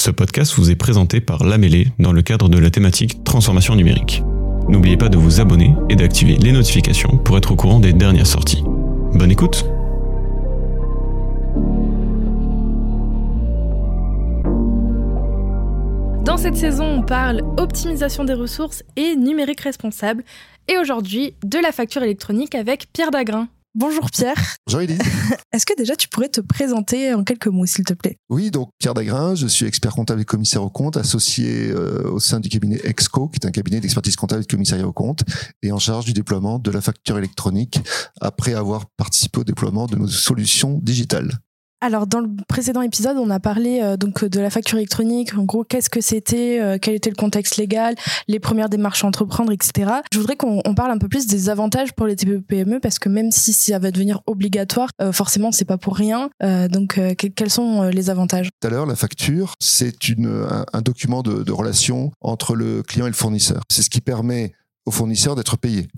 Ce podcast vous est présenté par Lamélé dans le cadre de la thématique transformation numérique. N'oubliez pas de vous abonner et d'activer les notifications pour être au courant des dernières sorties. Bonne écoute Dans cette saison, on parle optimisation des ressources et numérique responsable. Et aujourd'hui, de la facture électronique avec Pierre Dagrin. Bonjour Pierre. Bonjour Elise. Est-ce que déjà tu pourrais te présenter en quelques mots, s'il te plaît? Oui, donc Pierre Dagrin, je suis expert comptable et commissaire au compte, associé euh, au sein du cabinet Exco, qui est un cabinet d'expertise comptable et de commissariat au compte, et en charge du déploiement de la facture électronique après avoir participé au déploiement de nos solutions digitales. Alors dans le précédent épisode, on a parlé euh, donc de la facture électronique. En gros, qu'est-ce que c'était, euh, quel était le contexte légal, les premières démarches à entreprendre, etc. Je voudrais qu'on parle un peu plus des avantages pour les TPE-PME parce que même si ça va devenir obligatoire, euh, forcément c'est pas pour rien. donc quels sont les avantages? Tout à l'heure, la facture, c'est un, document de relation entre le client et le fournisseur. C'est ce qui permet au fournisseur d'être payé.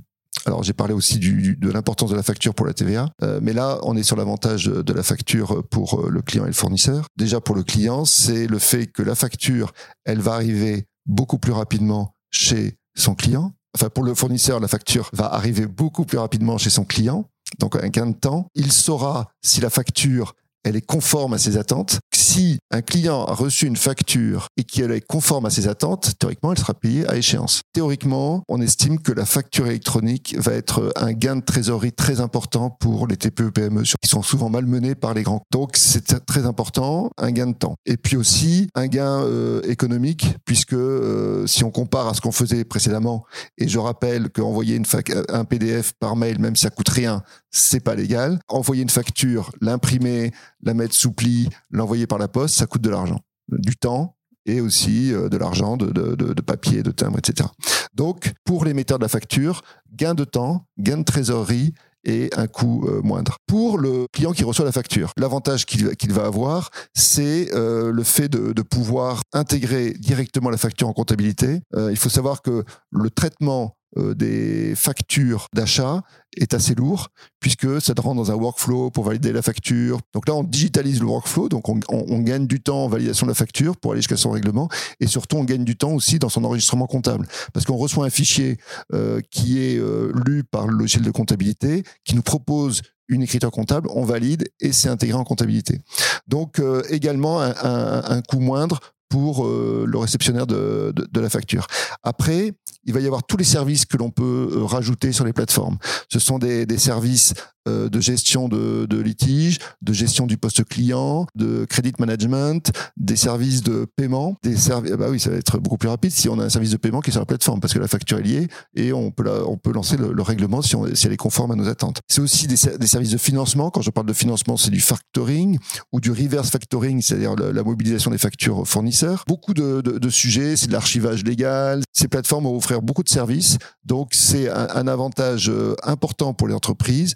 Alors j'ai parlé aussi du, de l'importance de la facture pour la TVA, euh, mais là on est sur l'avantage de la facture pour euh, le client et le fournisseur. Déjà pour le client, c'est le fait que la facture, elle va arriver beaucoup plus rapidement chez son client. Enfin pour le fournisseur, la facture va arriver beaucoup plus rapidement chez son client. Donc un gain de temps. Il saura si la facture elle est conforme à ses attentes. Si un client a reçu une facture et qu'elle est conforme à ses attentes, théoriquement, elle sera payée à échéance. Théoriquement, on estime que la facture électronique va être un gain de trésorerie très important pour les TPE-PME qui sont souvent malmenés par les grands. Donc, c'est très important, un gain de temps. Et puis aussi, un gain euh, économique, puisque euh, si on compare à ce qu'on faisait précédemment, et je rappelle qu'envoyer une un PDF par mail, même si ça coûte rien, c'est pas légal. Envoyer une facture, l'imprimer, la mettre sous pli, l'envoyer par la poste, ça coûte de l'argent, du temps et aussi euh, de l'argent, de, de, papier, de timbre, etc. Donc, pour l'émetteur de la facture, gain de temps, gain de trésorerie et un coût euh, moindre. Pour le client qui reçoit la facture, l'avantage qu'il va avoir, c'est euh, le fait de, pouvoir intégrer directement la facture en comptabilité. il faut savoir que le traitement des factures d'achat est assez lourd puisque ça te rend dans un workflow pour valider la facture. Donc là, on digitalise le workflow, donc on, on, gagne du temps en validation de la facture pour aller jusqu'à son règlement et surtout on gagne du temps aussi dans son enregistrement comptable parce qu'on reçoit un fichier euh, qui est euh, lu par le logiciel de comptabilité qui nous propose une écriture comptable, on valide et c'est intégré en comptabilité. Donc euh, également un, un, un coût moindre pour euh, le réceptionnaire de, de, de, la facture. Après, il va y avoir tous les services que l'on peut euh, rajouter sur les plateformes. Ce sont des, des services euh, de gestion de, de litiges, de gestion du poste client, de credit management, des services de paiement, des services. Ah bah oui, ça va être beaucoup plus rapide si on a un service de paiement qui est sur la plateforme parce que la facture est liée et on peut la, on peut lancer le, le règlement si, on, si elle est conforme à nos attentes. C'est aussi des, des, services de financement. Quand je parle de financement, c'est du factoring ou du reverse factoring, c'est-à-dire la, mobilisation des factures fournisseurs. Beaucoup de, de, de sujets, c'est de l'archivage légal. Ces plateformes vont offrir beaucoup de services, donc c'est un, un avantage euh, important pour les entreprises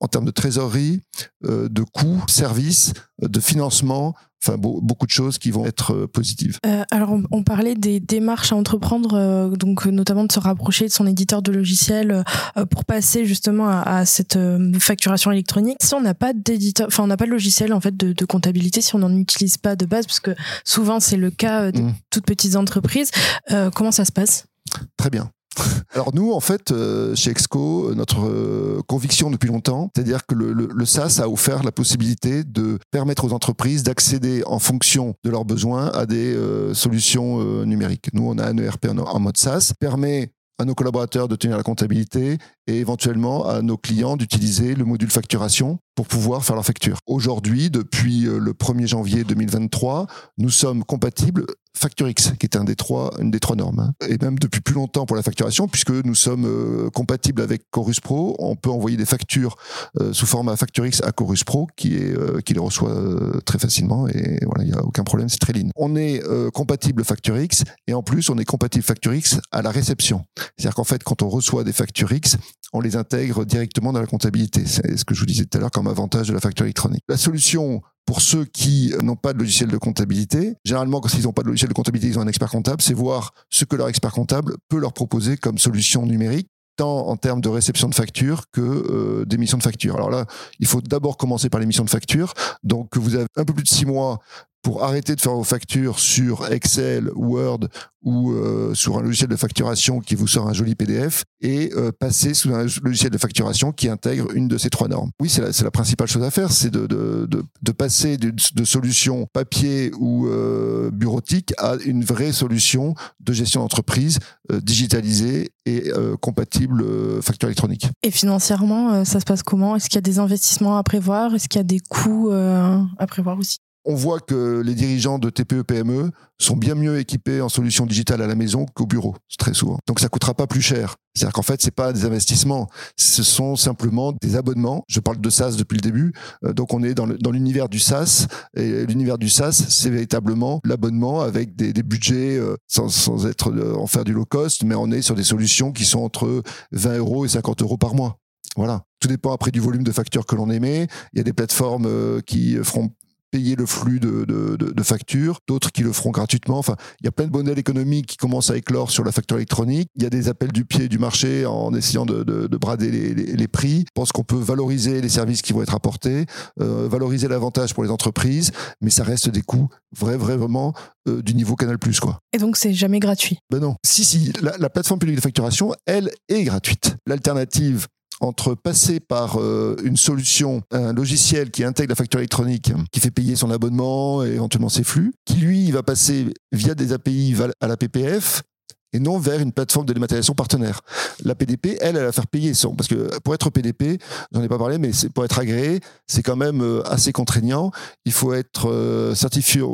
en termes de trésorerie, euh, de coûts, services, euh, de financement, enfin beaucoup de choses qui vont être euh, positives. Euh, alors on, on, parlait des démarches à entreprendre, donc notamment de se rapprocher de son éditeur de logiciel euh, pour passer justement à, à cette facturation électronique. Si on n'a pas d'éditeur, enfin on n'a pas de logiciel en fait de, de comptabilité, si on n'en utilise pas de base, parce que souvent c'est le cas de mmh. toutes petites entreprises, comment ça se passe? Très bien. Alors nous, en fait, euh, chez Exco, notre euh, conviction depuis longtemps, c'est-à-dire que le, SaaS a offert la possibilité de permettre aux entreprises d'accéder en fonction de leurs besoins à des euh, solutions euh, numériques. Nous, on a un ERP en, en mode SaaS, permet à nos collaborateurs de tenir la comptabilité et éventuellement à nos clients d'utiliser le module facturation pour pouvoir faire leur facture. Aujourd'hui, depuis le 1er janvier 2023, nous sommes compatibles FactureX, qui est un des trois, une des trois normes, hein. et même depuis plus longtemps pour la facturation, puisque nous sommes euh, compatibles avec Chorus Pro. On peut envoyer des factures euh, sous format FactureX à Chorus Pro, qui est euh, les reçoit très facilement, et voilà, il y a aucun problème, c'est très lean. On est compatible FactureX, et en plus, on est compatible FactureX à la réception. C'est-à-dire qu'en fait, quand on reçoit des FactureX, on les intègre directement dans la comptabilité. C'est ce que je vous disais tout à l'heure comme avantage de la facture électronique. La solution pour ceux qui n'ont pas de logiciel de comptabilité, généralement quand ils n'ont pas de logiciel de comptabilité, ils ont un expert comptable, c'est voir ce que leur expert comptable peut leur proposer comme solution numérique tant en termes de réception de factures que euh, d'émission de factures. Alors là, il faut d'abord commencer par l'émission de factures. Donc vous avez un peu plus de six mois pour arrêter de faire vos factures sur Excel, Word ou euh, sur un logiciel de facturation qui vous sort un joli PDF et euh, passer sous un logiciel de facturation qui intègre une de ces trois normes. Oui, c'est la, la, principale chose à faire, c'est de, de, de, de, passer de, de solutions papier ou euh, bureautique à une vraie solution de gestion d'entreprise euh, digitalisée et euh, compatible facture électronique. Et financièrement, ça se passe comment? Est-ce qu'il y a des investissements à prévoir? Est-ce qu'il y a des coûts à prévoir aussi? On voit que les dirigeants de TPE-PME sont bien mieux équipés en solutions digitales à la maison qu'au bureau, très souvent. Donc ça coûtera pas plus cher. C'est-à-dire qu'en fait, c'est pas des investissements, ce sont simplement des abonnements. Je parle de SaaS depuis le début, euh, donc on est dans l'univers du SaaS et l'univers du SaaS, c'est véritablement l'abonnement avec des, budgets euh, sans, sans être euh, en faire du low cost, mais on est sur des solutions qui sont entre 20 euros et 50 euros par mois. Voilà. Tout dépend après du volume de factures que l'on émet. Il y a des plateformes qui feront payer le flux de, de, de, factures, d'autres qui le feront gratuitement. Enfin, il y a plein de modèles économiques qui commencent à éclore sur la facture électronique. Il y a des appels du pied du marché en essayant de, de brader les, les, les, prix. Je pense qu'on peut valoriser les services qui vont être apportés, euh, valoriser l'avantage pour les entreprises, mais ça reste des coûts vrai, vraiment euh, du niveau Canal+. Quoi. Et donc, c'est jamais gratuit Ben non. Si, si, la, la plateforme publique de facturation, elle, est gratuite. L'alternative entre passer par euh, une solution, un logiciel qui intègre la facture électronique, qui fait payer son abonnement et éventuellement ses flux, qui lui va passer via des API à la PPF, et non vers une plateforme de dématérialisation partenaire. La PDP, elle, elle va faire payer son, parce que pour être PDP, j'en ai pas parlé, mais pour être agréé, c'est quand même euh, assez contraignant. Il faut être euh, certifié,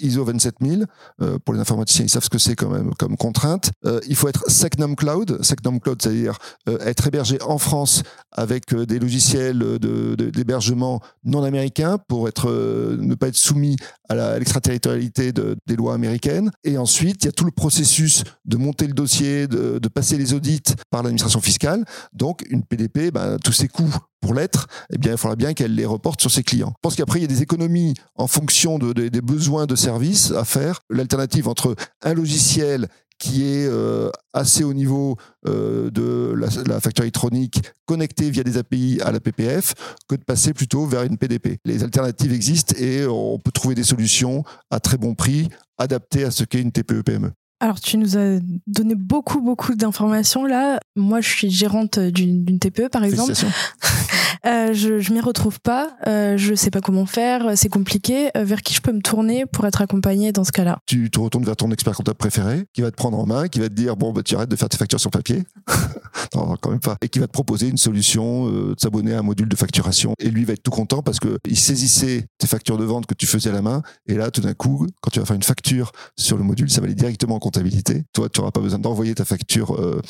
ISO 27000. Euh, pour les informaticiens, ils savent ce que c'est quand même comme contrainte. il faut être SecNum Cloud. SecNum Cloud, c'est-à-dire être hébergé en France avec des logiciels d'hébergement non américains pour être ne pas être soumis à l'extraterritorialité de, des lois américaines. Et ensuite, il y a tout le processus de monter le dossier, de, passer les audits par l'administration fiscale. Donc, une PDP, ben, tous ses coûts pour l'être, eh bien, il faudra bien qu'elle les reporte sur ses clients. Je pense qu'après, il y a des économies en fonction de, des besoins de services à faire. L'alternative entre un logiciel qui est euh, assez au niveau euh, de la, la, facture électronique connectée via des API à la PPF que de passer plutôt vers une PDP. Les alternatives existent et on peut trouver des solutions à très bon prix adaptées à ce qu'est une TPE-PME. Alors, tu nous as donné beaucoup, beaucoup d'informations là. Moi, je suis gérante d'une TPE, par exemple. euh, je je m'y retrouve pas. Euh, je sais pas comment faire. C'est compliqué. Euh, vers qui je peux me tourner pour être accompagnée dans ce cas-là? Tu te retournes vers ton expert comptable préféré, qui va te prendre en main, qui va te dire bon, bah, tu arrêtes de faire tes factures sur papier. non, quand même pas. Et qui va te proposer une solution, euh, de s'abonner à un module de facturation. Et lui va être tout content parce que il saisissait tes factures de vente que tu faisais à la main. Et là, tout d'un coup, quand tu vas faire une facture sur le module, ça va aller directement en comptabilité. Toi, tu n'auras pas besoin d'envoyer ta facture euh,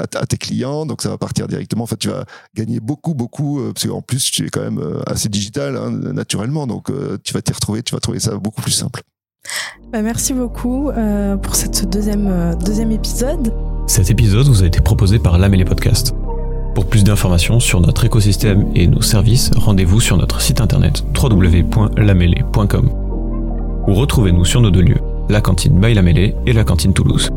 à, tes clients, donc ça va partir directement. En fait, tu vas gagner beaucoup, beaucoup, euh, parce qu'en plus, tu es quand même assez digital hein, naturellement, donc tu vas t'y retrouver, tu vas trouver ça beaucoup plus simple. Bah, merci beaucoup pour cette deuxième, deuxième épisode. Cet épisode vous a été proposé par Lamélé Podcast. Pour plus d'informations sur notre écosystème et nos services, rendez-vous sur notre site internet www.lamélé.com ou retrouvez-nous sur nos deux lieux la cantine Baila et la cantine Toulouse.